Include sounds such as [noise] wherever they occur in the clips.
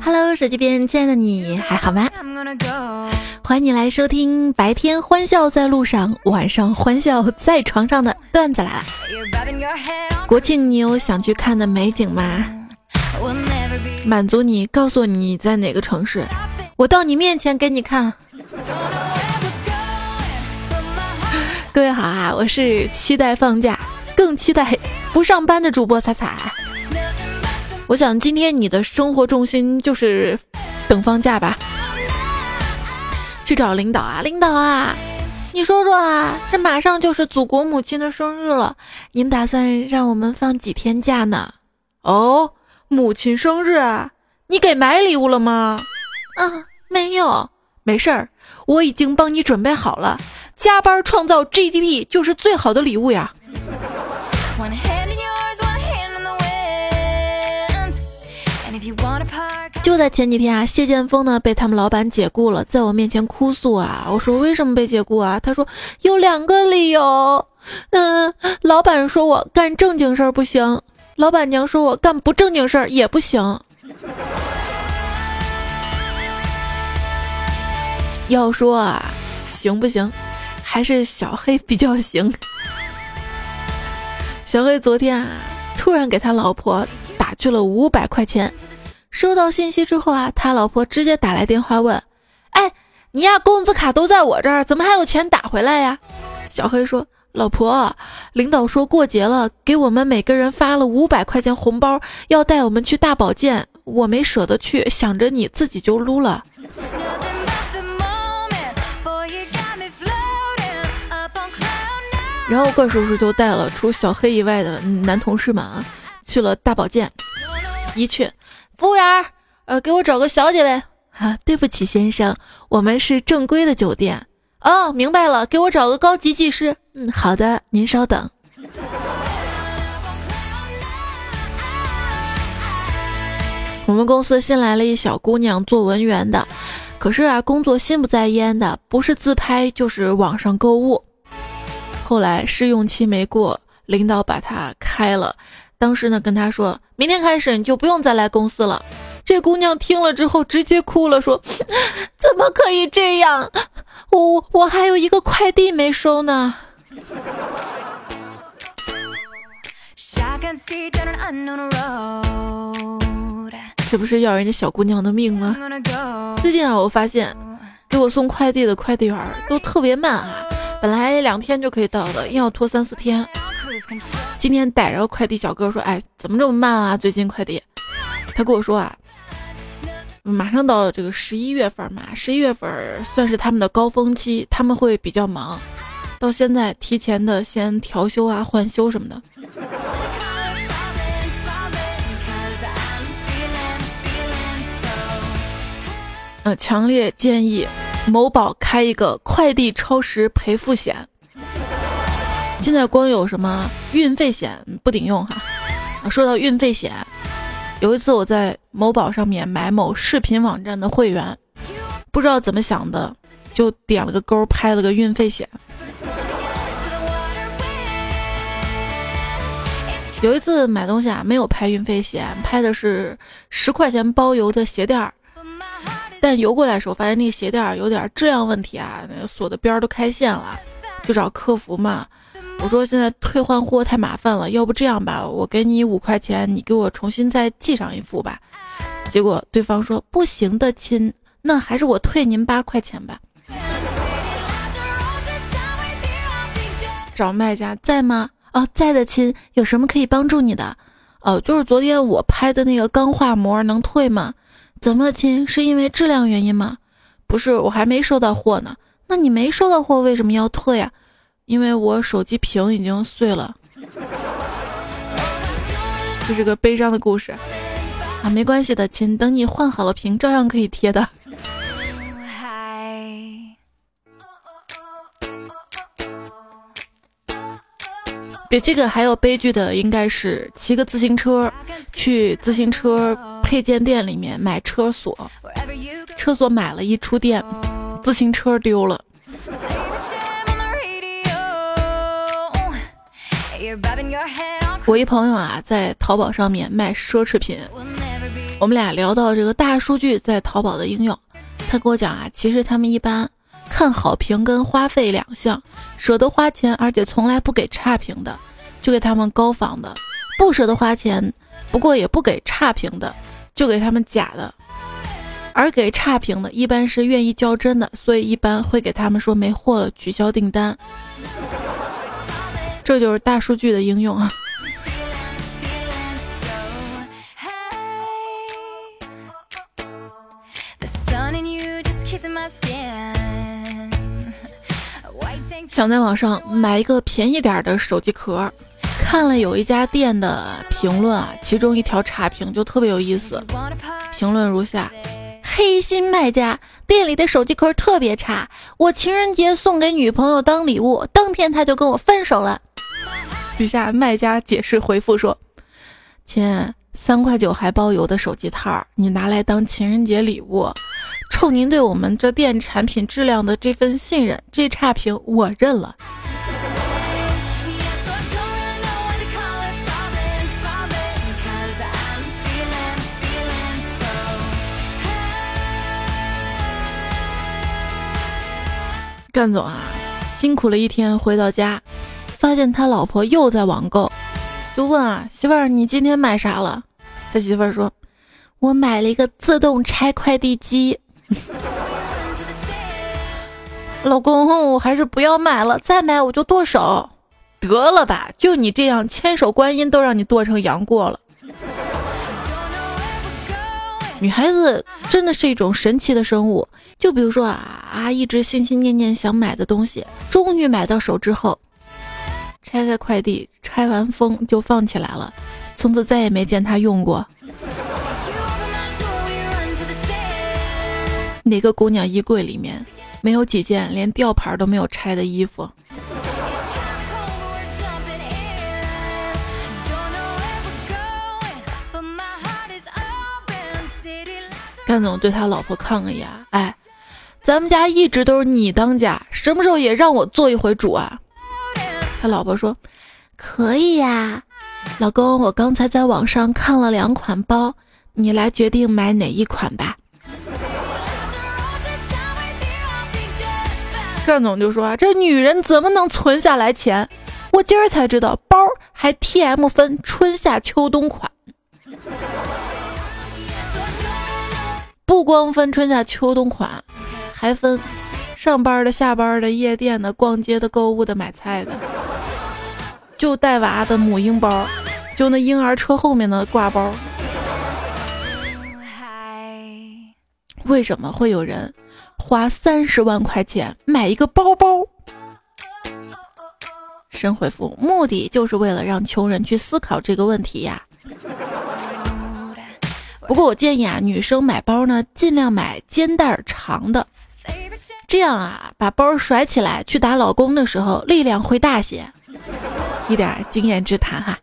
Hello，手机边亲爱的你还好吗？欢迎你来收听白天欢笑在路上，晚上欢笑在床上的段子来了。国庆你有想去看的美景吗？满足你，告诉你你在哪个城市，我到你面前给你看。各位好啊，我是期待放假，更期待不上班的主播彩彩。我想今天你的生活重心就是等放假吧。去找领导啊，领导啊，你说说啊，这马上就是祖国母亲的生日了，您打算让我们放几天假呢？哦，母亲生日，啊你给买礼物了吗？啊，没有，没事儿，我已经帮你准备好了。加班创造 GDP 就是最好的礼物呀！就在前几天啊，谢剑锋呢被他们老板解雇了，在我面前哭诉啊。我说为什么被解雇啊？他说有两个理由。嗯，老板说我干正经事儿不行，老板娘说我干不正经事儿也不行。要说啊，行不行？还是小黑比较行。小黑昨天啊，突然给他老婆打去了五百块钱。收到信息之后啊，他老婆直接打来电话问：“哎，你呀，工资卡都在我这儿，怎么还有钱打回来呀？”小黑说：“老婆，领导说过节了，给我们每个人发了五百块钱红包，要带我们去大保健，我没舍得去，想着你自己就撸了。”然后怪叔叔就带了除小黑以外的男同事们啊，去了大保健。一去，服务员，呃，给我找个小姐呗。啊，对不起，先生，我们是正规的酒店。哦，明白了，给我找个高级技师。嗯，好的，您稍等。我们公司新来了一小姑娘做文员的，可是啊，工作心不在焉的，不是自拍就是网上购物。后来试用期没过，领导把她开了。当时呢，跟他说明天开始你就不用再来公司了。这姑娘听了之后直接哭了，说：“ [laughs] 怎么可以这样？我我还有一个快递没收呢。”这不是要人家小姑娘的命吗？最近啊，我发现给我送快递的快递员都特别慢啊。本来两天就可以到的，硬要拖三四天。今天逮着快递小哥说：“哎，怎么这么慢啊？最近快递。”他跟我说啊，马上到这个十一月份嘛，十一月份算是他们的高峰期，他们会比较忙。到现在提前的先调休啊、换休什么的。嗯，强烈建议。某宝开一个快递超时赔付险，现在光有什么运费险不顶用哈。说到运费险，有一次我在某宝上面买某视频网站的会员，不知道怎么想的，就点了个勾拍了个运费险。有一次买东西啊，没有拍运费险，拍的是十块钱包邮的鞋垫儿。但邮过来的时候，发现那个鞋垫儿有点质量问题啊，那个锁的边儿都开线了，就找客服嘛。我说现在退换货太麻烦了，要不这样吧，我给你五块钱，你给我重新再寄上一副吧。结果对方说不行的亲，那还是我退您八块钱吧。找卖家在吗？哦，在的亲，有什么可以帮助你的？哦，就是昨天我拍的那个钢化膜能退吗？怎么亲？是因为质量原因吗？不是，我还没收到货呢。那你没收到货，为什么要退呀？因为我手机屏已经碎了。[laughs] 这是个悲伤的故事啊，没关系的，亲，等你换好了屏，照样可以贴的。[laughs] 比这个还有悲剧的，应该是骑个自行车去自行车。配件店里面买车锁，车锁买了一出电，自行车丢了。我一朋友啊，在淘宝上面卖奢侈品，我们俩聊到这个大数据在淘宝的应用，他跟我讲啊，其实他们一般看好评跟花费两项，舍得花钱而且从来不给差评的，就给他们高仿的；不舍得花钱，不过也不给差评的，就给他们假的。而给差评的，一般是愿意较真的，所以一般会给他们说没货了，取消订单。这就是大数据的应用啊！想在网上买一个便宜点的手机壳，看了有一家店的评论啊，其中一条差评就特别有意思，评论如下。黑心卖家，店里的手机壳特别差，我情人节送给女朋友当礼物，当天他就跟我分手了。底下卖家解释回复说：“亲，三块九还包邮的手机套，你拿来当情人节礼物，冲您对我们这店产品质量的这份信任，这差评我认了。”干总啊，辛苦了一天，回到家，发现他老婆又在网购，就问啊，媳妇儿，你今天买啥了？他媳妇儿说，我买了一个自动拆快递机。[laughs] 老公，我还是不要买了，再买我就剁手。得了吧，就你这样，千手观音都让你剁成杨过了。女孩子真的是一种神奇的生物，就比如说啊啊，一直心心念念想买的东西，终于买到手之后，拆开快递，拆完封就放起来了，从此再也没见他用过。哪个姑娘衣柜里面没有几件连吊牌都没有拆的衣服？干总对他老婆抗个牙，哎，咱们家一直都是你当家，什么时候也让我做一回主啊？他老婆说：“可以呀，老公，我刚才在网上看了两款包，你来决定买哪一款吧。”干总就说：“啊，这女人怎么能存下来钱？我今儿才知道，包还 T M 分春夏秋冬款。”不光分春夏秋冬款，还分上班的、下班的、夜店的、逛街的、购物的、买菜的，就带娃的母婴包，就那婴儿车后面的挂包。为什么会有人花三十万块钱买一个包包？神回复：目的就是为了让穷人去思考这个问题呀。不过我建议啊，女生买包呢，尽量买肩带长的，这样啊，把包甩起来去打老公的时候，力量会大些。一点经验之谈哈。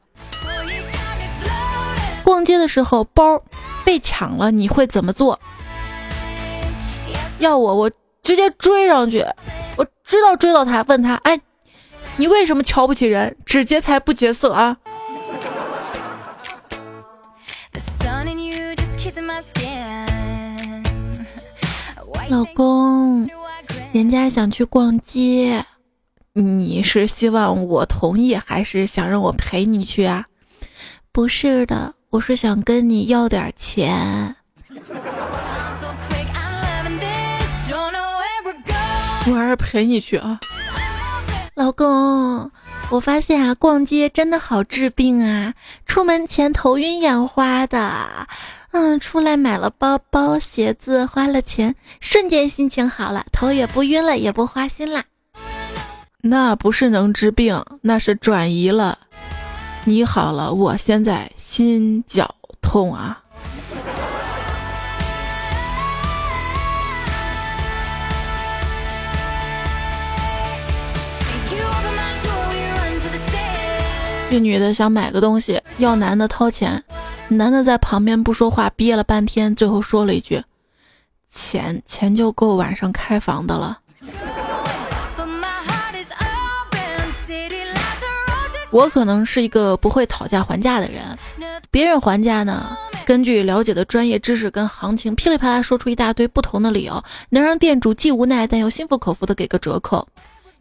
逛街的时候包被抢了，你会怎么做？要我，我直接追上去，我知道追到他，问他，哎，你为什么瞧不起人？只劫财不劫色啊？老公，人家想去逛街，你是希望我同意，还是想让我陪你去啊？不是的，我是想跟你要点钱。我还是陪你去啊，老公。我发现啊，逛街真的好治病啊！出门前头晕眼花的，嗯，出来买了包包、鞋子，花了钱，瞬间心情好了，头也不晕了，也不花心了。那不是能治病，那是转移了。你好了，我现在心绞痛啊。这女的想买个东西，要男的掏钱，男的在旁边不说话，憋了半天，最后说了一句：“钱钱就够晚上开房的了。”我可能是一个不会讨价还价的人，别人还价呢，根据了解的专业知识跟行情，噼里啪啦说出一大堆不同的理由，能让店主既无奈但又心服口服的给个折扣。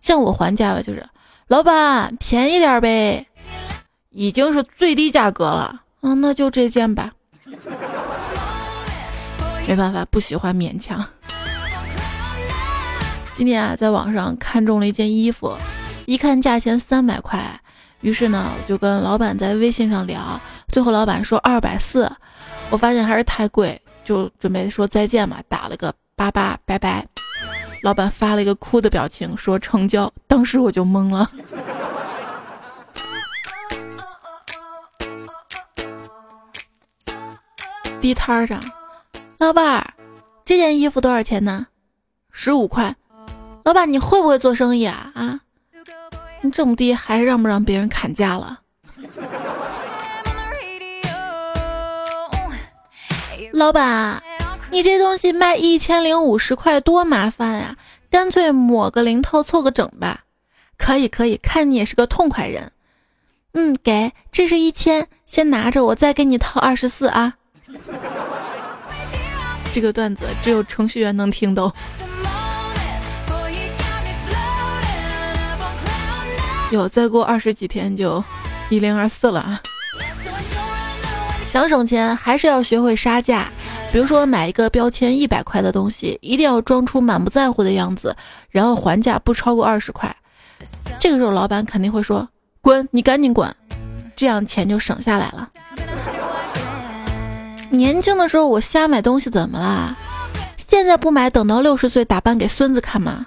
像我还价吧，就是老板便宜点呗，已经是最低价格了，嗯，那就这件吧。没办法，不喜欢勉强。今天啊，在网上看中了一件衣服，一看价钱三百块，于是呢，我就跟老板在微信上聊，最后老板说二百四，我发现还是太贵，就准备说再见嘛，打了个八八，拜拜。老板发了一个哭的表情，说成交，当时我就懵了。地摊上，老板，这件衣服多少钱呢？十五块。老板，你会不会做生意啊？啊，你这么低，还让不让别人砍价了？老板，你这东西卖一千零五十块，多麻烦呀！干脆抹个零头凑个整吧。可以可以，看你也是个痛快人。嗯，给，这是一千，先拿着，我再给你掏二十四啊。这个段子只有程序员能听懂。有再过二十几天就一零二四了啊！想省钱还是要学会杀价。比如说买一个标签一百块的东西，一定要装出满不在乎的样子，然后还价不超过二十块。这个时候老板肯定会说：“滚，你赶紧滚！”这样钱就省下来了。年轻的时候我瞎买东西怎么啦？现在不买，等到六十岁打扮给孙子看吗？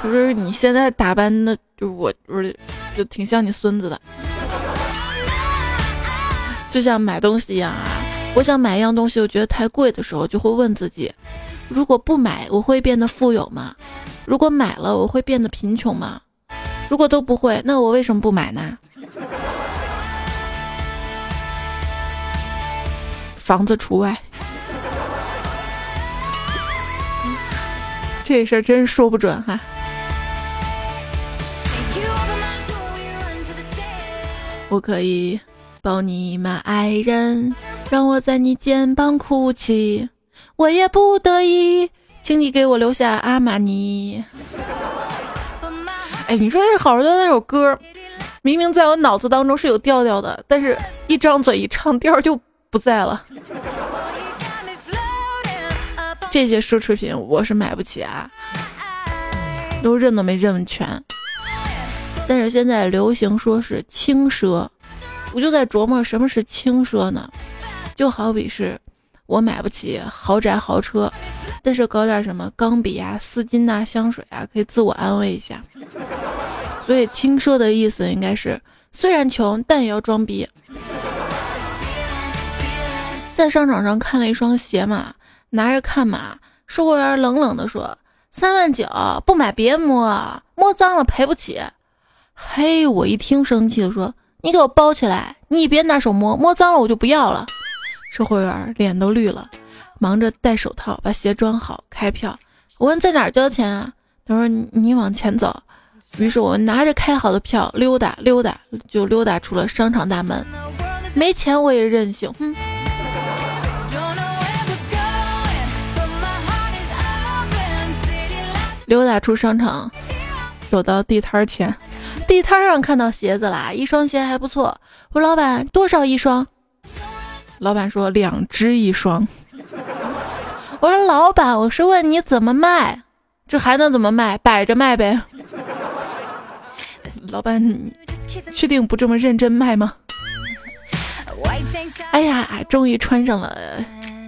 可是你现在打扮的，就我不是，就挺像你孙子的。就像买东西一样啊，我想买一样东西，我觉得太贵的时候，就会问自己：如果不买，我会变得富有吗？如果买了，我会变得贫穷吗？如果都不会，那我为什么不买呢？房子除外。这事儿真说不准哈。我可以抱你吗，爱人？让我在你肩膀哭泣。我也不得已，请你给我留下阿玛尼。哎，你说这好多那首歌，明明在我脑子当中是有调调的，但是一张嘴一唱调就不在了。这些奢侈品我是买不起啊，都认都没认全。但是现在流行说是轻奢，我就在琢磨什么是轻奢呢？就好比是我买不起豪宅豪车，但是搞点什么钢笔啊、丝巾呐、香水啊，可以自我安慰一下。所以轻奢的意思应该是虽然穷，但也要装逼。在商场上看了一双鞋嘛，拿着看嘛，售货员冷冷的说：“三万九，不买别摸，摸脏了赔不起。”嘿，我一听生气的说：“你给我包起来，你别拿手摸，摸脏了我就不要了。”售货员脸都绿了，忙着戴手套把鞋装好，开票。我问在哪儿交钱啊？他说：“你往前走。”于是我拿着开好的票溜达溜达，就溜达出了商场大门。没钱我也任性，哼！溜达出商场，走到地摊前。地摊上看到鞋子啦，一双鞋还不错。我说老板多少一双？老板说两只一双。我说老板，我是问你怎么卖？这还能怎么卖？摆着卖呗。老板，你确定不这么认真卖吗？哎呀，终于穿上了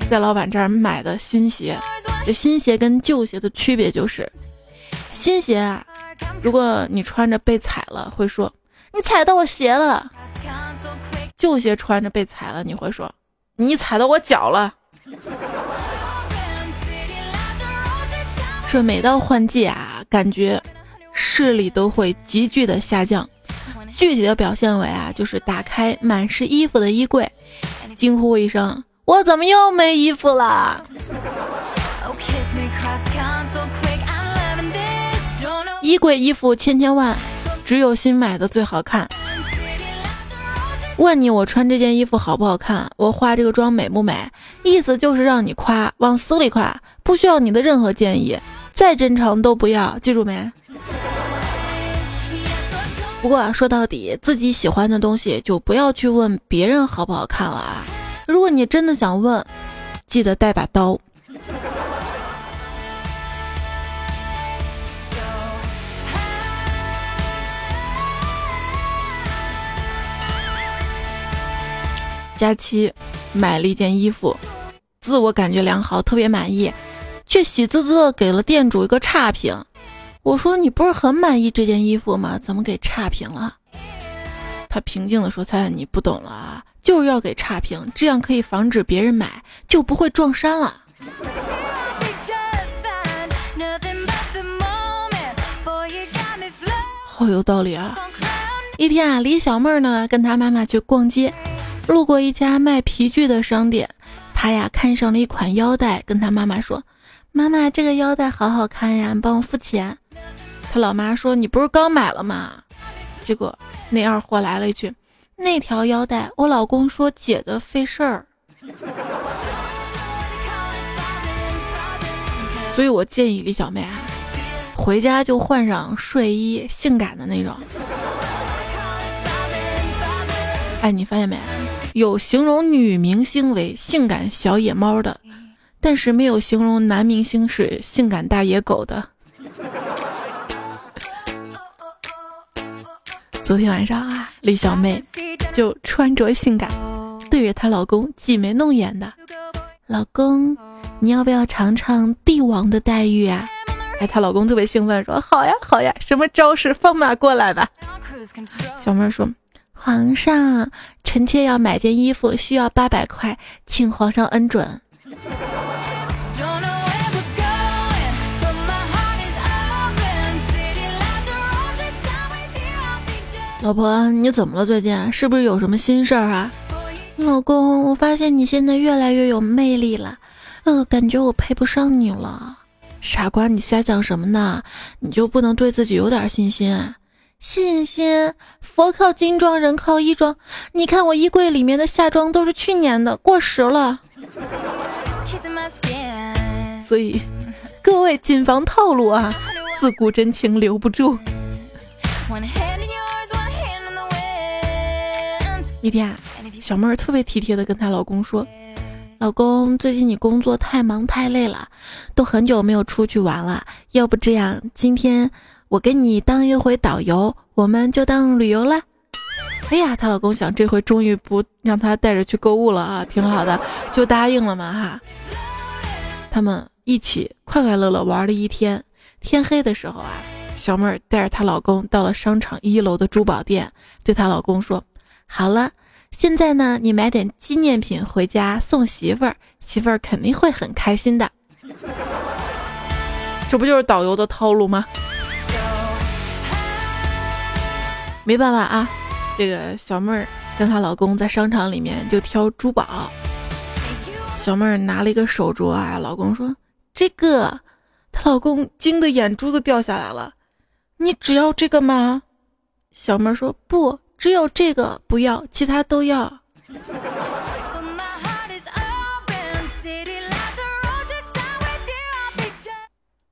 在老板这儿买的新鞋。这新鞋跟旧鞋的区别就是，新鞋啊。如果你穿着被踩了，会说你踩到我鞋了；旧鞋穿着被踩了，你会说你踩到我脚了。[laughs] 说每到换季啊，感觉视力都会急剧的下降。具体的表现为啊，就是打开满是衣服的衣柜，惊呼一声：“我怎么又没衣服了？”衣柜衣服千千万，只有新买的最好看。问你我穿这件衣服好不好看？我化这个妆美不美？意思就是让你夸，往死里夸，不需要你的任何建议，再真诚都不要，记住没？不过说到底，自己喜欢的东西就不要去问别人好不好看了啊！如果你真的想问，记得带把刀。佳期买了一件衣服，自我感觉良好，特别满意，却喜滋滋的给了店主一个差评。我说：“你不是很满意这件衣服吗？怎么给差评了？”他平静的说：“菜菜，你不懂了啊，就是要给差评，这样可以防止别人买，就不会撞衫了。”好有道理啊！一天啊，李小妹儿呢跟她妈妈去逛街。路过一家卖皮具的商店，他呀看上了一款腰带，跟他妈妈说：“妈妈，这个腰带好好看呀，你帮我付钱。”他老妈说：“你不是刚买了吗？”结果那二货来了一句：“那条腰带，我老公说解的费事儿。” [laughs] 所以我建议李小妹啊，回家就换上睡衣，性感的那种。哎，你发现没？有形容女明星为性感小野猫的，但是没有形容男明星是性感大野狗的。昨天晚上啊，李小妹就穿着性感，对着她老公挤眉弄眼的。老公，你要不要尝尝帝王的待遇啊？哎，她老公特别兴奋，说好呀好呀，什么招式放马过来吧。小妹说。皇上，臣妾要买件衣服，需要八百块，请皇上恩准。老婆，你怎么了？最近是不是有什么心事儿啊？老公，我发现你现在越来越有魅力了，呃，感觉我配不上你了。傻瓜，你瞎想什么呢？你就不能对自己有点信心？啊？信心，佛靠金装，人靠衣装。你看我衣柜里面的夏装都是去年的，过时了。所以，各位谨防套路啊！自古真情留不住。一天，小妹儿特别体贴的跟她老公说：“老公，最近你工作太忙太累了，都很久没有出去玩了。要不这样，今天……”我给你当一回导游，我们就当旅游了。哎呀，她老公想这回终于不让她带着去购物了啊，挺好的，就答应了嘛哈。他们一起快快乐乐玩了一天，天黑的时候啊，小妹儿带着她老公到了商场一楼的珠宝店，对她老公说：“好了，现在呢，你买点纪念品回家送媳妇儿，媳妇儿肯定会很开心的。”这不就是导游的套路吗？没办法啊，这个小妹儿跟她老公在商场里面就挑珠宝。小妹儿拿了一个手镯啊，老公说这个，她老公惊得眼珠子掉下来了。你只要这个吗？小妹儿说不，只有这个不要，其他都要。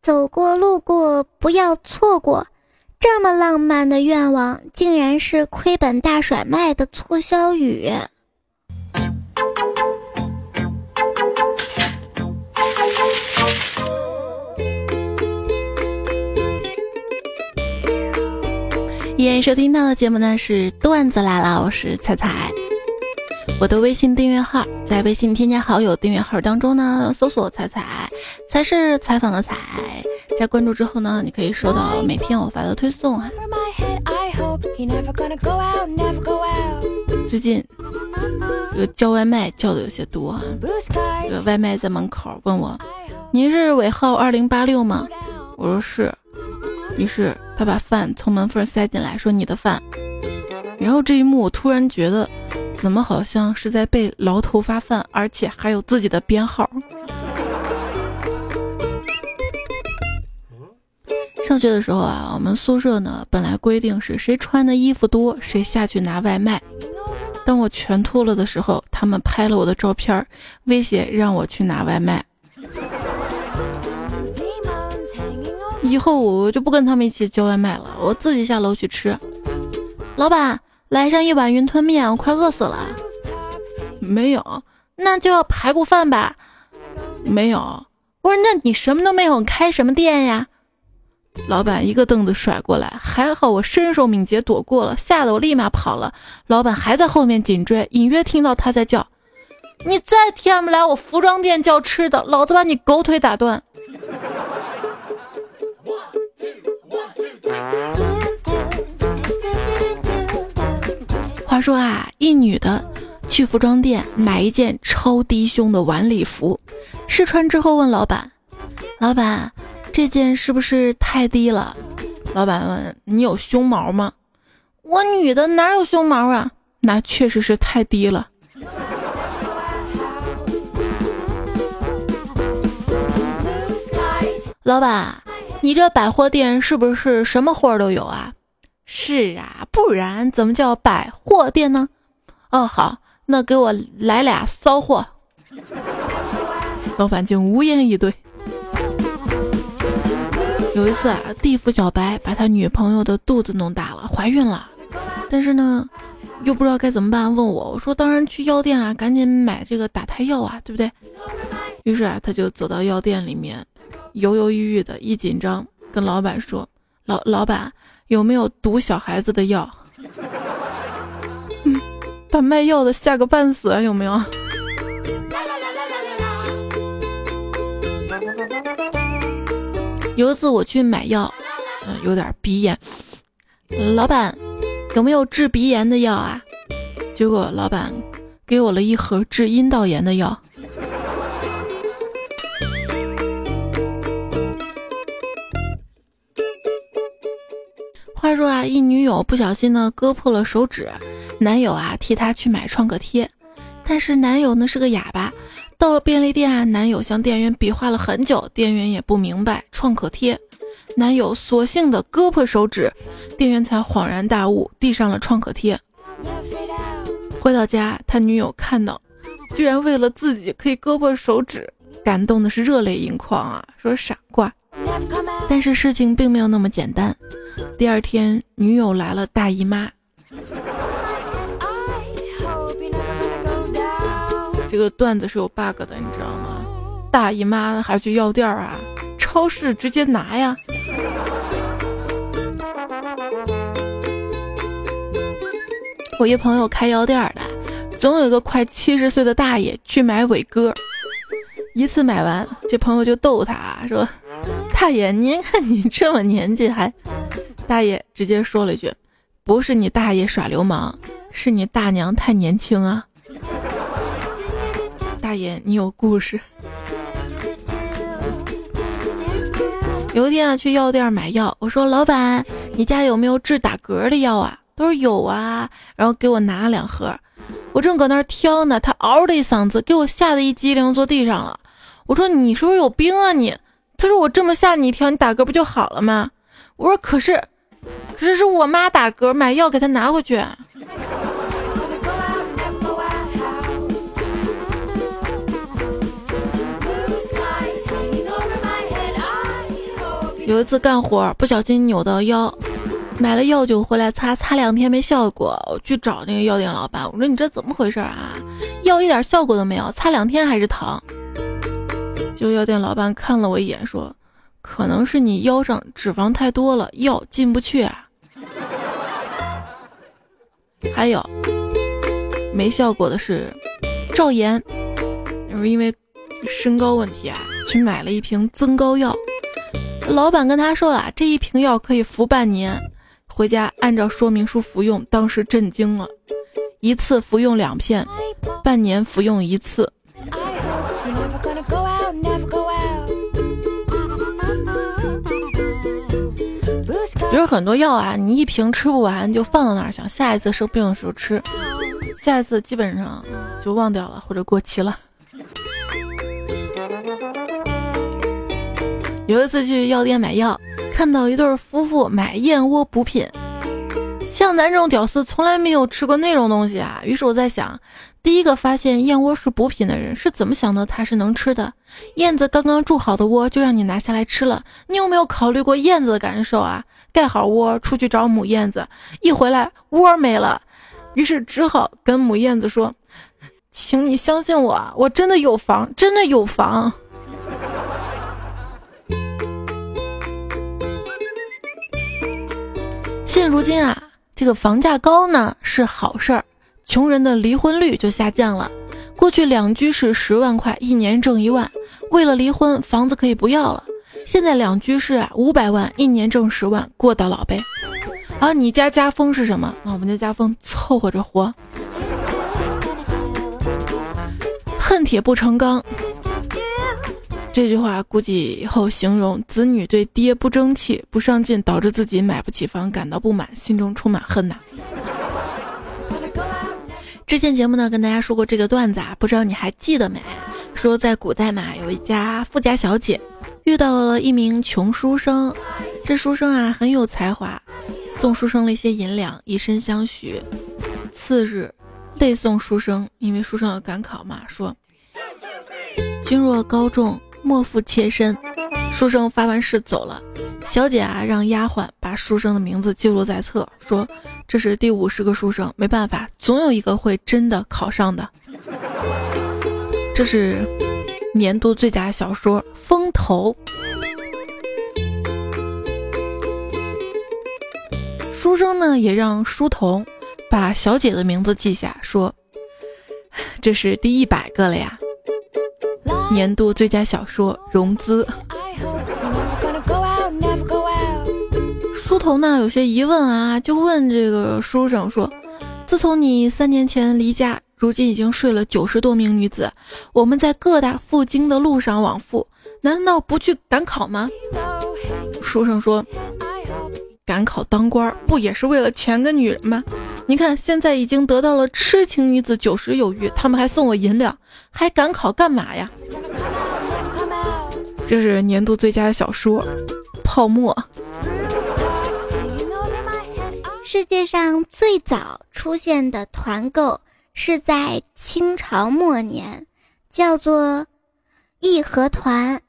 走过路过，不要错过。这么浪漫的愿望，竟然是亏本大甩卖的促销语。依然收听到的节目呢是段子来了，我是彩彩。我的微信订阅号，在微信添加好友订阅号当中呢，搜索“彩彩”，才是采访的“彩”。加关注之后呢，你可以收到每天我发的推送啊。最近这个叫外卖叫的有些多啊。这个外卖在门口问我：“您是尾号二零八六吗？”我说是。于是他把饭从门缝塞进来，说：“你的饭。”然后这一幕，我突然觉得，怎么好像是在被牢头发饭，而且还有自己的编号。上学的时候啊，我们宿舍呢本来规定是谁穿的衣服多，谁下去拿外卖。当我全脱了的时候，他们拍了我的照片，威胁让我去拿外卖。以后我就不跟他们一起叫外卖了，我自己下楼去吃。老板，来上一碗云吞面，我快饿死了。没有，那就要排骨饭吧。没有，我说那你什么都没有，开什么店呀？老板一个凳子甩过来，还好我身手敏捷躲过了，吓得我立马跑了。老板还在后面紧追，隐约听到他在叫：“你再天不来我服装店叫吃的，老子把你狗腿打断！”说啊，一女的去服装店买一件超低胸的晚礼服，试穿之后问老板：“老板。”这件是不是太低了？老板问：“你有胸毛吗？”我女的哪有胸毛啊？那确实是太低了。老板，你这百货店是不是什么货都有啊？是啊，不然怎么叫百货店呢？哦，好，那给我来俩骚货。老板竟无言以对。有一次啊，地府小白把他女朋友的肚子弄大了，怀孕了，但是呢，又不知道该怎么办，问我，我说当然去药店啊，赶紧买这个打胎药啊，对不对？于是啊，他就走到药店里面，犹犹豫豫的，一紧张跟老板说：“老老板有没有毒小孩子的药？”，把卖药的吓个半死，有没有？有一次我去买药，嗯，有点鼻炎。老板，有没有治鼻炎的药啊？结果老板给我了一盒治阴道炎的药。话说啊，一女友不小心呢割破了手指，男友啊替她去买创可贴，但是男友呢是个哑巴。到了便利店啊，男友向店员比划了很久，店员也不明白创可贴，男友索性的割破手指，店员才恍然大悟，递上了创可贴。回到家，他女友看到，居然为了自己可以割破手指，感动的是热泪盈眶啊，说傻瓜。但是事情并没有那么简单，第二天女友来了大姨妈。这个段子是有 bug 的，你知道吗？大姨妈还去药店啊？超市直接拿呀！我一朋友开药店的，总有一个快七十岁的大爷去买伟哥。一次买完，这朋友就逗他说：“大爷，您看你这么年纪还……”大爷直接说了一句：“不是你大爷耍流氓，是你大娘太年轻啊。”大爷，你有故事。有一天啊，去药店买药，我说：“老板，你家有没有治打嗝的药啊？”他说：“有啊。”然后给我拿了两盒。我正搁那儿挑呢，他嗷的一嗓子，给我吓得一激灵，坐地上了。我说：“你是不是有病啊你？”他说：“我这么吓你一跳，你打嗝不就好了吗？”我说：“可是，可是是我妈打嗝，买药给她拿回去。”有一次干活不小心扭到腰，买了药酒回来擦，擦两天没效果。我去找那个药店老板，我说你这怎么回事啊？药一点效果都没有，擦两天还是疼。就药店老板看了我一眼，说：“可能是你腰上脂肪太多了，药进不去啊。”还有没效果的是赵岩，是因为身高问题啊，去买了一瓶增高药。老板跟他说了，这一瓶药可以服半年，回家按照说明书服用。当时震惊了，一次服用两片，半年服用一次。有很多药啊，你一瓶吃不完就放到那儿，想下一次生病的时候吃，下一次基本上就忘掉了或者过期了。有一次去药店买药，看到一对夫妇买燕窝补品，像咱这种屌丝从来没有吃过那种东西啊。于是我在想，第一个发现燕窝是补品的人是怎么想的？它是能吃的？燕子刚刚筑好的窝就让你拿下来吃了，你有没有考虑过燕子的感受啊？盖好窝出去找母燕子，一回来窝没了，于是只好跟母燕子说：“请你相信我，我真的有房，真的有房。”现如今啊，这个房价高呢是好事儿，穷人的离婚率就下降了。过去两居室十万块，一年挣一万，为了离婚，房子可以不要了。现在两居室啊，五百万，一年挣十万，过到老呗。啊，你家家风是什么？啊，我们家家风凑合着活。恨铁不成钢。这句话估计以后形容子女对爹不争气、不上进，导致自己买不起房感到不满，心中充满恨呐。之前节目呢跟大家说过这个段子啊，不知道你还记得没？说在古代嘛，有一家富家小姐遇到了一名穷书生，这书生啊很有才华，送书生了一些银两，以身相许。次日，泪送书生，因为书生要赶考嘛，说：“君若高中。”莫负妾身，书生发完誓走了。小姐啊，让丫鬟把书生的名字记录在册，说这是第五十个书生，没办法，总有一个会真的考上的。这是年度最佳小说《风头》。书生呢，也让书童把小姐的名字记下，说这是第一百个了呀。年度最佳小说融资，书童呢有些疑问啊，就问这个书生说：“自从你三年前离家，如今已经睡了九十多名女子，我们在各大赴京的路上往复，难道不去赶考吗？”书生说：“赶考当官不也是为了钱跟女人吗？你看现在已经得到了痴情女子九十有余，他们还送我银两，还赶考干嘛呀？”这是年度最佳小说《泡沫》。世界上最早出现的团购是在清朝末年，叫做义和团。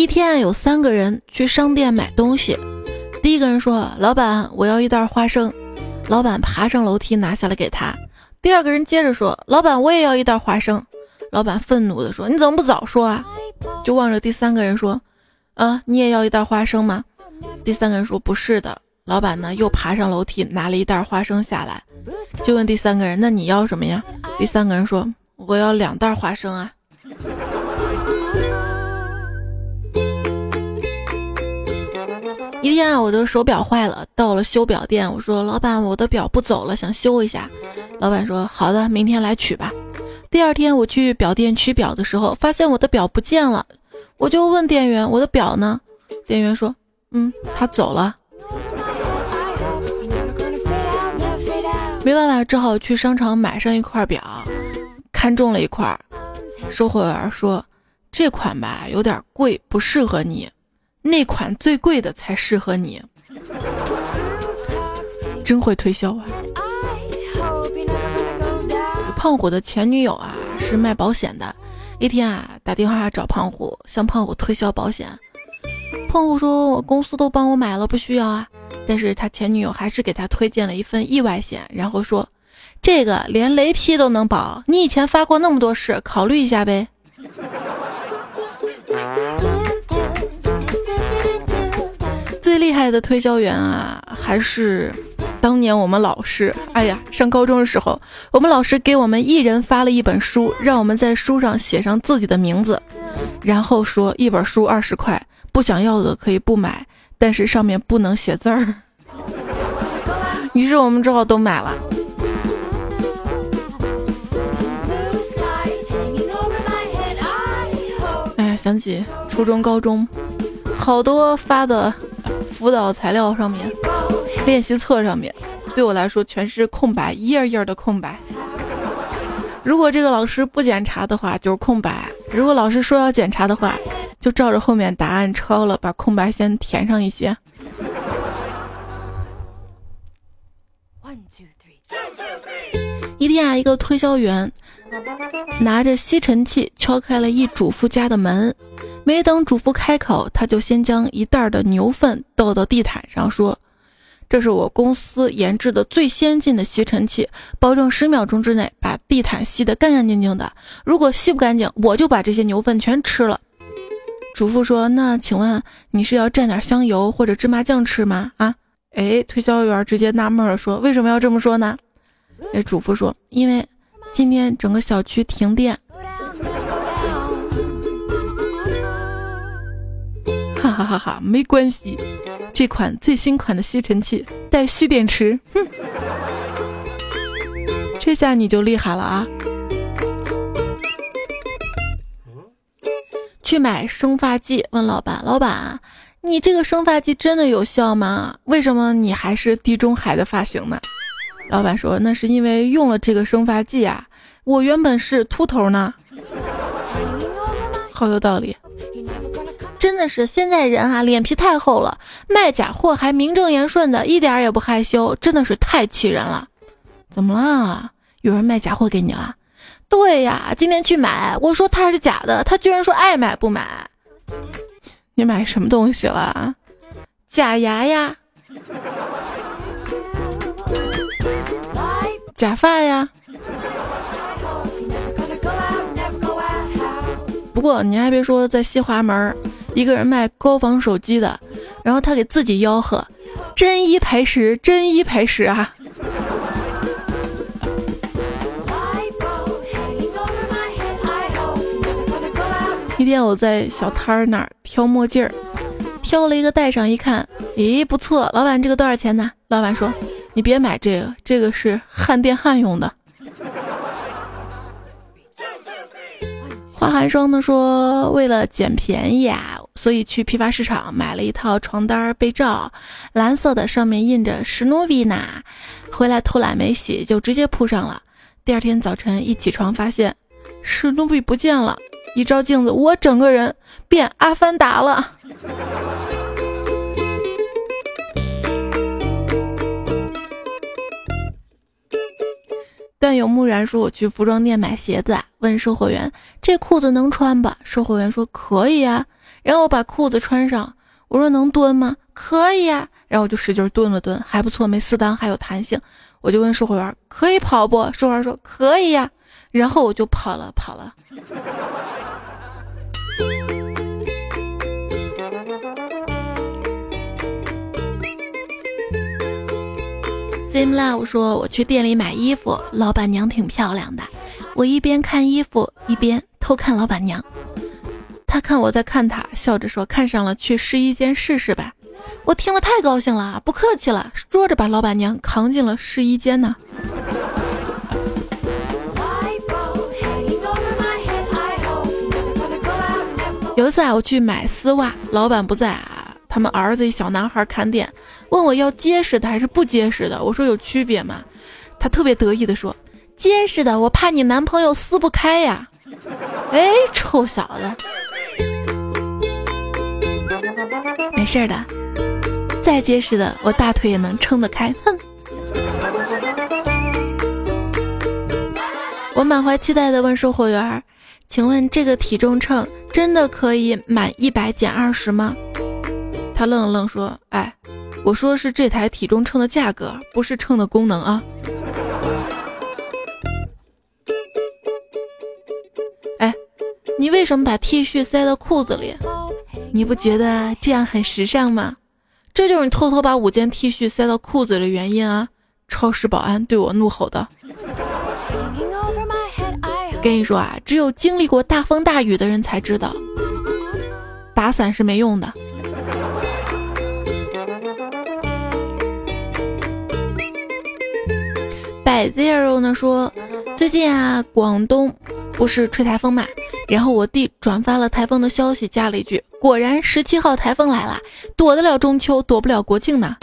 一天有三个人去商店买东西。第一个人说：“老板，我要一袋花生。”老板爬上楼梯拿下来给他。第二个人接着说：“老板，我也要一袋花生。”老板愤怒地说：“你怎么不早说啊？”就望着第三个人说：“啊，你也要一袋花生吗？”第三个人说：“不是的。”老板呢又爬上楼梯拿了一袋花生下来，就问第三个人：“那你要什么呀？”第三个人说：“我要两袋花生啊。”一天啊，我的手表坏了，到了修表店，我说：“老板，我的表不走了，想修一下。”老板说：“好的，明天来取吧。”第二天我去表店取表的时候，发现我的表不见了，我就问店员：“我的表呢？”店员说：“嗯，他走了。”没办法，只好去商场买上一块表，看中了一块，售货员说：“这款吧，有点贵，不适合你。”那款最贵的才适合你，真会推销啊！胖虎的前女友啊是卖保险的，一天啊打电话找胖虎，向胖虎推销保险。胖虎说：“我公司都帮我买了，不需要啊。”但是他前女友还是给他推荐了一份意外险，然后说：“这个连雷劈都能保，你以前发过那么多誓，考虑一下呗。”最厉害的推销员啊，还是当年我们老师。哎呀，上高中的时候，我们老师给我们一人发了一本书，让我们在书上写上自己的名字，然后说一本书二十块，不想要的可以不买，但是上面不能写字儿。于是我们只好都买了。哎呀，想起初中、高中，好多发的。辅导材料上面，练习册上面对我来说全是空白，一页页的空白。如果这个老师不检查的话，就是空白；如果老师说要检查的话，就照着后面答案抄了，把空白先填上一些。一天啊，一个推销员拿着吸尘器敲开了一主妇家的门，没等主妇开口，他就先将一袋的牛粪倒到地毯上，说。这是我公司研制的最先进的吸尘器，保证十秒钟之内把地毯吸得干干净净的。如果吸不干净，我就把这些牛粪全吃了。主妇说：“那请问你是要蘸点香油或者芝麻酱吃吗？”啊，哎，推销员直接纳闷了，说：“为什么要这么说呢？”哎，主妇说：“因为今天整个小区停电。”哈哈哈哈，没关系。这款最新款的吸尘器带蓄电池，哼，这下你就厉害了啊！去买生发剂，问老板：“老板，你这个生发剂真的有效吗？为什么你还是地中海的发型呢？”老板说：“那是因为用了这个生发剂啊，我原本是秃头呢。”好有道理。真的是现在人啊，脸皮太厚了，卖假货还名正言顺的，一点也不害羞，真的是太气人了。怎么了？有人卖假货给你了？对呀，今天去买，我说它是假的，他居然说爱买不买。你买什么东西了？假牙呀？假发呀？不过你还别说，在西华门。一个人卖高仿手机的，然后他给自己吆喝：“真一赔十，真一赔十啊！”一天我在小摊儿那儿挑墨镜儿，挑了一个戴上，一看，咦，不错，老板这个多少钱呢？老板说：“你别买这个，这个是焊电焊用的。”花寒霜呢说，为了捡便宜啊，所以去批发市场买了一套床单被罩，蓝色的，上面印着史努比呢。回来偷懒没洗，就直接铺上了。第二天早晨一起床，发现史努比不见了。一照镜子，我整个人变阿凡达了。段友木然说：“我去服装店买鞋子，问售货员这裤子能穿吧？售货员说可以啊。然后我把裤子穿上，我说能蹲吗？可以啊。然后我就使劲蹲了蹲，还不错，没撕裆，还有弹性。我就问售货员可以跑不？售货员说可以呀。然后我就跑了跑了。”金 love 说：“我去店里买衣服，老板娘挺漂亮的。我一边看衣服，一边偷看老板娘。他看我在看他，笑着说：‘看上了，去试衣间试试吧。’我听了太高兴了，不客气了，说着把老板娘扛进了试衣间呢。有一次啊，我去买丝袜，老板不在。”他们儿子一小男孩看店，问我要结实的还是不结实的。我说有区别吗？他特别得意的说：“结实的，我怕你男朋友撕不开呀。”哎，臭小子，没事的，再结实的，我大腿也能撑得开。哼！我满怀期待的问售货员：“请问这个体重秤真的可以满一百减二十吗？”他愣了愣，说：“哎，我说是这台体重秤的价格，不是秤的功能啊。”哎，你为什么把 T 恤塞到裤子里？你不觉得这样很时尚吗？这就是你偷偷把五件 T 恤塞到裤子的原因啊！超市保安对我怒吼的。跟你说啊，只有经历过大风大雨的人才知道，打伞是没用的。Zero 呢说，最近啊，广东不是吹台风嘛，然后我弟转发了台风的消息，加了一句：“果然十七号台风来了，躲得了中秋，躲不了国庆呢。”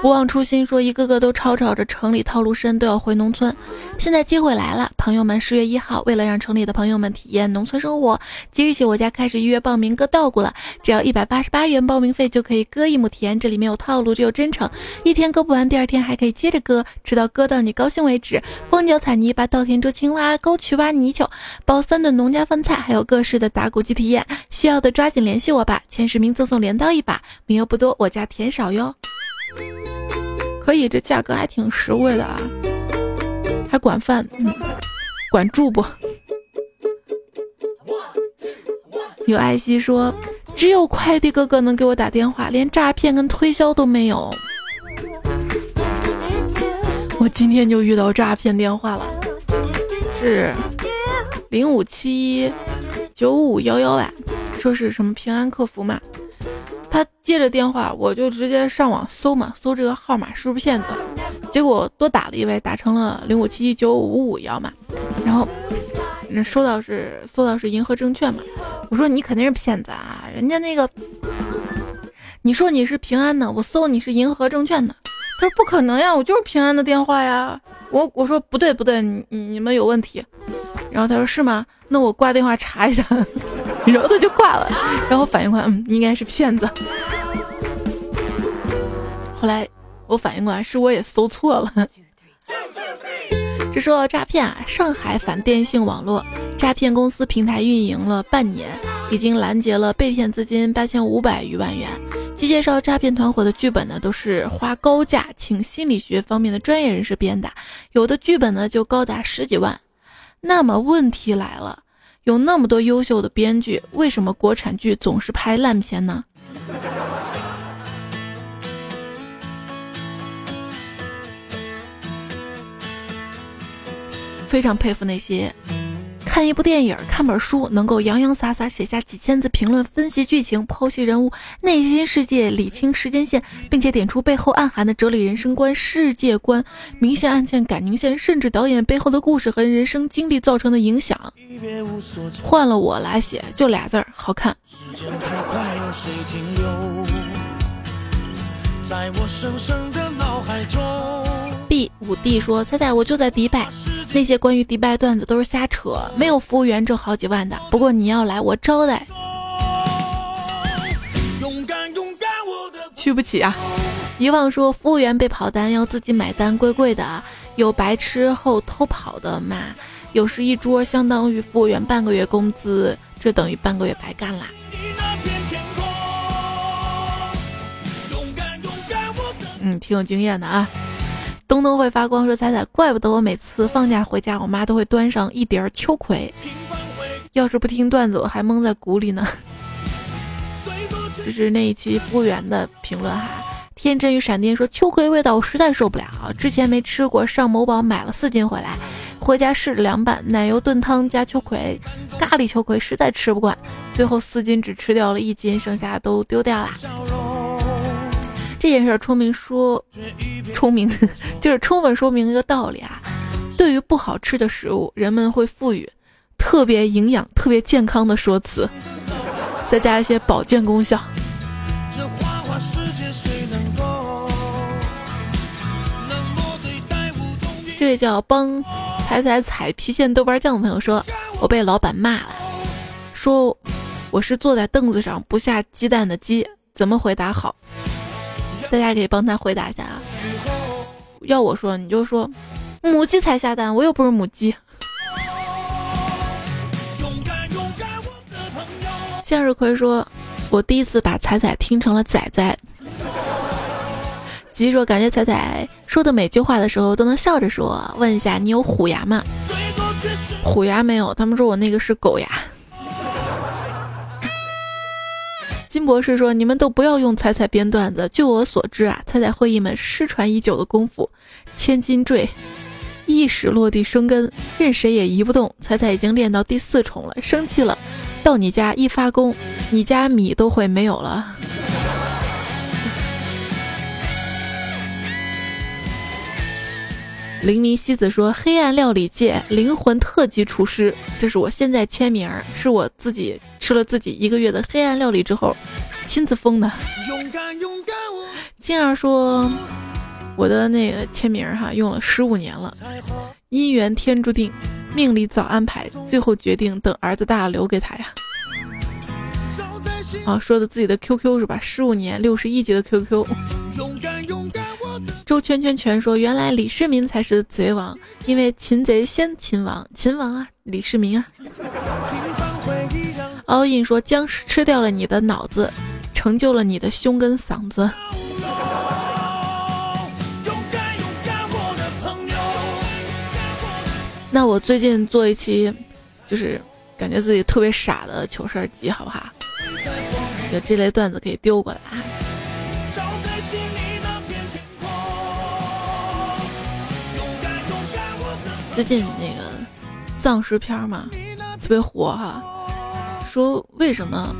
不忘初心说，一个个都吵吵着城里套路深，都要回农村。现在机会来了，朋友们，十月一号，为了让城里的朋友们体验农村生活，即日起我家开始预约报名割稻谷了，只要一百八十八元报名费就可以割一亩田，这里没有套路，只有真诚。一天割不完，第二天还可以接着割，直到割到你高兴为止。蜂脚踩泥巴、稻田捉青蛙、沟渠挖泥鳅、包三顿农家饭菜，还有各式的打谷机体验，需要的抓紧联系我吧，前十名赠送镰刀一把，名额不多，我家田少哟。可以，这价格还挺实惠的啊，还管饭，嗯管住不？有爱惜说，只有快递哥哥能给我打电话，连诈骗跟推销都没有。我今天就遇到诈骗电话了，是零五七一九五幺幺啊，说是什么平安客服嘛。他接着电话，我就直接上网搜嘛，搜这个号码是不是骗子？结果多打了一位，打成了零五七九五五幺嘛。然后收到是搜到是银河证券嘛。我说你肯定是骗子啊，人家那个你说你是平安的，我搜你是银河证券的。他说不可能呀，我就是平安的电话呀。我我说不对不对，你你们有问题。然后他说是吗？那我挂电话查一下。然后他就挂了，然后反应过来，嗯，应该是骗子。后来我反应过来，是我也搜错了。这说到诈骗啊，上海反电信网络诈骗公司平台运营了半年，已经拦截了被骗资金八千五百余万元。据介绍，诈骗团伙的剧本呢，都是花高价请心理学方面的专业人士编的，有的剧本呢就高达十几万。那么问题来了。有那么多优秀的编剧，为什么国产剧总是拍烂片呢？非常佩服那些。看一部电影、看本书，能够洋洋洒洒写下几千字评论，分析剧情、剖析人物内心世界、理清时间线，并且点出背后暗含的哲理、人生观、世界观、明线暗线、感情线，甚至导演背后的故事和人生经历造成的影响。换了我来写，就俩字儿：好看。在我深深的脑海中。B 五 D 说：“猜猜我就在迪拜，那些关于迪拜段子都是瞎扯，没有服务员挣好几万的。不过你要来，我招待。去不起啊！遗忘说服务员被跑单要自己买单，贵贵的。有白吃后偷跑的嘛？有时一桌相当于服务员半个月工资，这等于半个月白干啦。”嗯，挺有经验的啊。东东会发光说：“彩彩，怪不得我每次放假回家，我妈都会端上一碟秋葵。要是不听段子，我还蒙在鼓里呢。[laughs] ”这是那一期服务员的评论哈。天真与闪电说：“秋葵味道我实在受不了，之前没吃过，上某宝买了四斤回来，回家试着凉拌，奶油炖汤加秋葵，咖喱秋葵实在吃不惯，最后四斤只吃掉了一斤，剩下都丢掉啦。”这件事儿聪明说，聪明 [laughs] 就是充分说明一个道理啊。对于不好吃的食物，人们会赋予特别营养、特别健康的说辞，再加一些保健功效。这位叫帮踩踩踩郫县豆瓣酱的朋友说：“我被老板骂了，说我是坐在凳子上不下鸡蛋的鸡，怎么回答好？”大家可以帮他回答一下啊！要我说，你就说母鸡才下蛋，我又不是母鸡。向日葵说：“我第一次把彩彩听成了仔仔。”吉说：“感觉彩彩说的每句话的时候都能笑着说。”问一下，你有虎牙吗？虎牙没有，他们说我那个是狗牙。金博士说：“你们都不要用彩彩编段子。据我所知啊，彩彩会一门失传已久的功夫——千斤坠，一时落地生根，任谁也移不动。彩彩已经练到第四重了，生气了，到你家一发功，你家米都会没有了。”灵迷西子说：“黑暗料理界灵魂特级厨师，这是我现在签名，是我自己吃了自己一个月的黑暗料理之后，亲自封的。金儿说，我的那个签名哈用了十五年了，姻缘天注定，命里早安排，最后决定等儿子大了留给他呀。啊，说的自己的 QQ 是吧？十五年六十一级的 QQ。周圈圈圈说，原来李世民才是贼王，因为擒贼先擒王，秦王啊，李世民啊。奥印说，僵尸吃掉了你的脑子，成就了你的胸跟嗓子。那我最近做一期，就是感觉自己特别傻的糗事集，好不好？有这类段子可以丢过来。最近那个丧尸片嘛，特别火哈。说为什么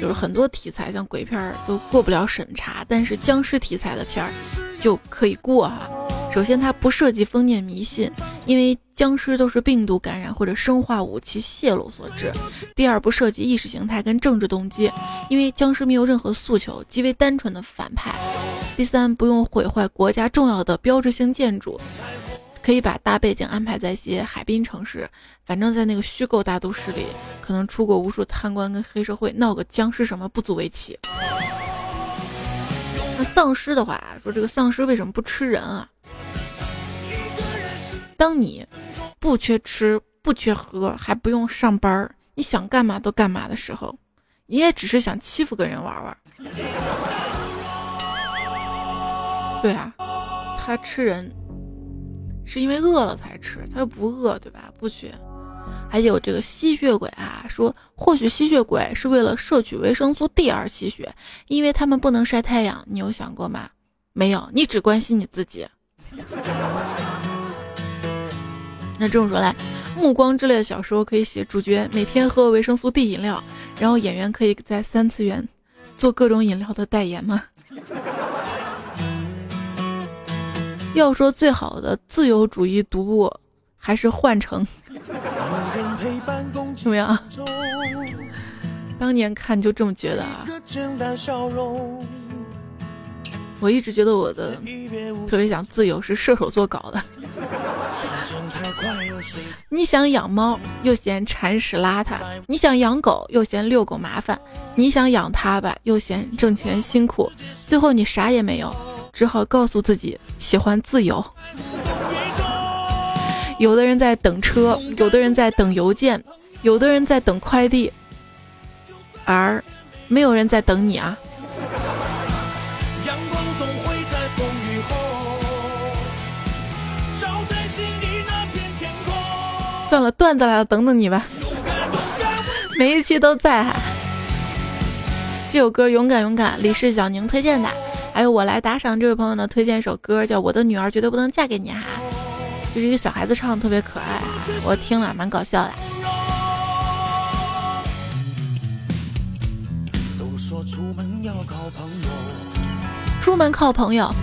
就是很多题材像鬼片都过不了审查，但是僵尸题材的片儿就可以过哈？首先它不涉及封建迷信，因为僵尸都是病毒感染或者生化武器泄露所致。第二不涉及意识形态跟政治动机，因为僵尸没有任何诉求，极为单纯的反派。第三不用毁坏国家重要的标志性建筑。可以把大背景安排在一些海滨城市，反正在那个虚构大都市里，可能出过无数贪官跟黑社会，闹个僵尸什么不足为奇。那丧尸的话，说这个丧尸为什么不吃人啊？当你不缺吃不缺喝，还不用上班，你想干嘛都干嘛的时候，你也只是想欺负个人玩玩。对啊，他吃人。是因为饿了才吃，他又不饿，对吧？不缺。还有这个吸血鬼啊，说或许吸血鬼是为了摄取维生素 D 而吸血，因为他们不能晒太阳。你有想过吗？没有，你只关心你自己。那这么说来，《暮光》之类的小说可以写主角每天喝维生素 D 饮料，然后演员可以在三次元做各种饮料的代言吗？要说最好的自由主义读物，还是《幻城》，怎么样？当年看就这么觉得啊。我一直觉得我的特别想自由是射手座搞的。[laughs] 你想养猫又嫌铲屎邋遢，你想养狗又嫌遛狗麻烦，你想养它吧又嫌挣钱辛苦，最后你啥也没有。只好告诉自己喜欢自由。有的人在等车，有的人在等邮件，有的人在等快递，而没有人在等你啊！算了，段子来了，等等你吧。每一期都在哈。这首歌《勇敢勇敢》，李氏小宁推荐的。还有我来打赏这位朋友呢，推荐一首歌，叫《我的女儿绝对不能嫁给你》哈，就是一个小孩子唱的，特别可爱，我听了蛮搞笑的。出门靠朋友，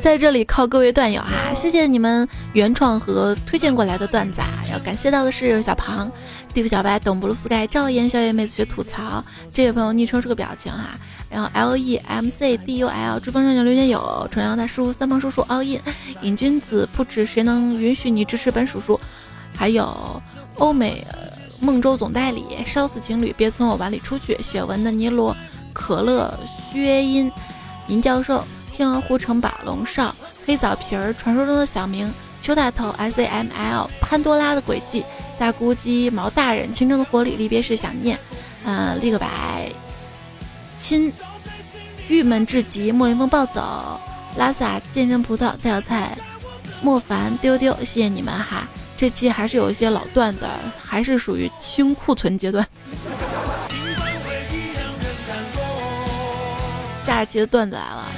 在这里靠各位段友哈，谢谢你们原创和推荐过来的段子啊！要感谢到的是小庞、地府小白、懂布鲁斯盖、赵岩、小野妹子学吐槽，这位朋友昵称是个表情哈。然后 L E M C D U L 追风少年刘学友纯阳大叔三胖叔叔 all in 瘾君子不止谁能允许你支持本叔叔，还有欧美孟州总代理烧死情侣别从我碗里出去。写文的尼罗可乐薛音银教授天鹅湖城堡龙少黑枣皮儿传说中的小明邱大头 S A M L 潘多拉的轨迹大咕叽毛大人青春的活力离别时想念嗯立个白。亲，郁闷至极，莫林峰暴走，拉萨健身葡萄，菜小菜，莫凡丢丢，谢谢你们哈！这期还是有一些老段子，还是属于清库存阶段。下一期的段子来了，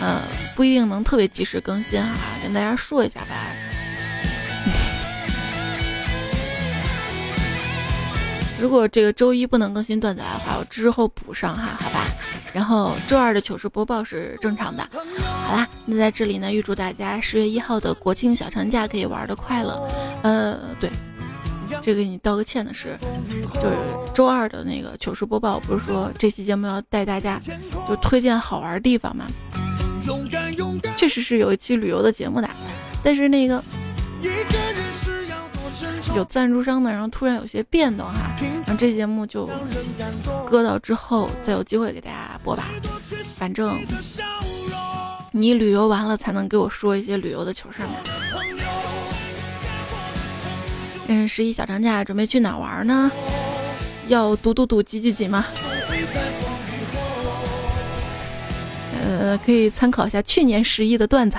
嗯，不一定能特别及时更新哈，跟大家说一下吧。如果这个周一不能更新段子的话，我之后补上哈，好吧。然后周二的糗事播报是正常的。好啦，那在这里呢，预祝大家十月一号的国庆小长假可以玩的快乐。呃，对，这个给你道个歉的是，就是周二的那个糗事播报，不是说这期节目要带大家就推荐好玩地方吗？确实是有一期旅游的节目的，但是那个有赞助商的，然后突然有些变动哈，然后这节目就搁到之后再有机会给大家播吧。反正你旅游完了才能给我说一些旅游的糗事嘛。嗯，十一小长假准备去哪玩呢？要赌赌赌挤挤挤吗？呃，可以参考一下去年十一的段子。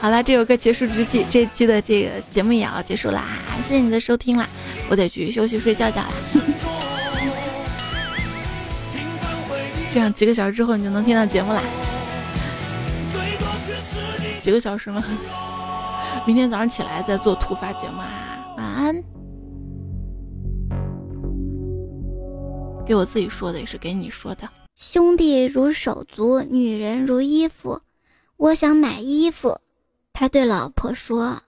好啦，这首歌结束之际，这期的这个节目也要结束啦，谢谢你的收听啦，我得去休息睡觉觉啦。[laughs] 这样几个小时之后你就能听到节目啦。几个小时吗？[laughs] 明天早上起来再做突发节目啊！晚安。给我自己说的也是给你说的。兄弟如手足，女人如衣服。我想买衣服，他对老婆说。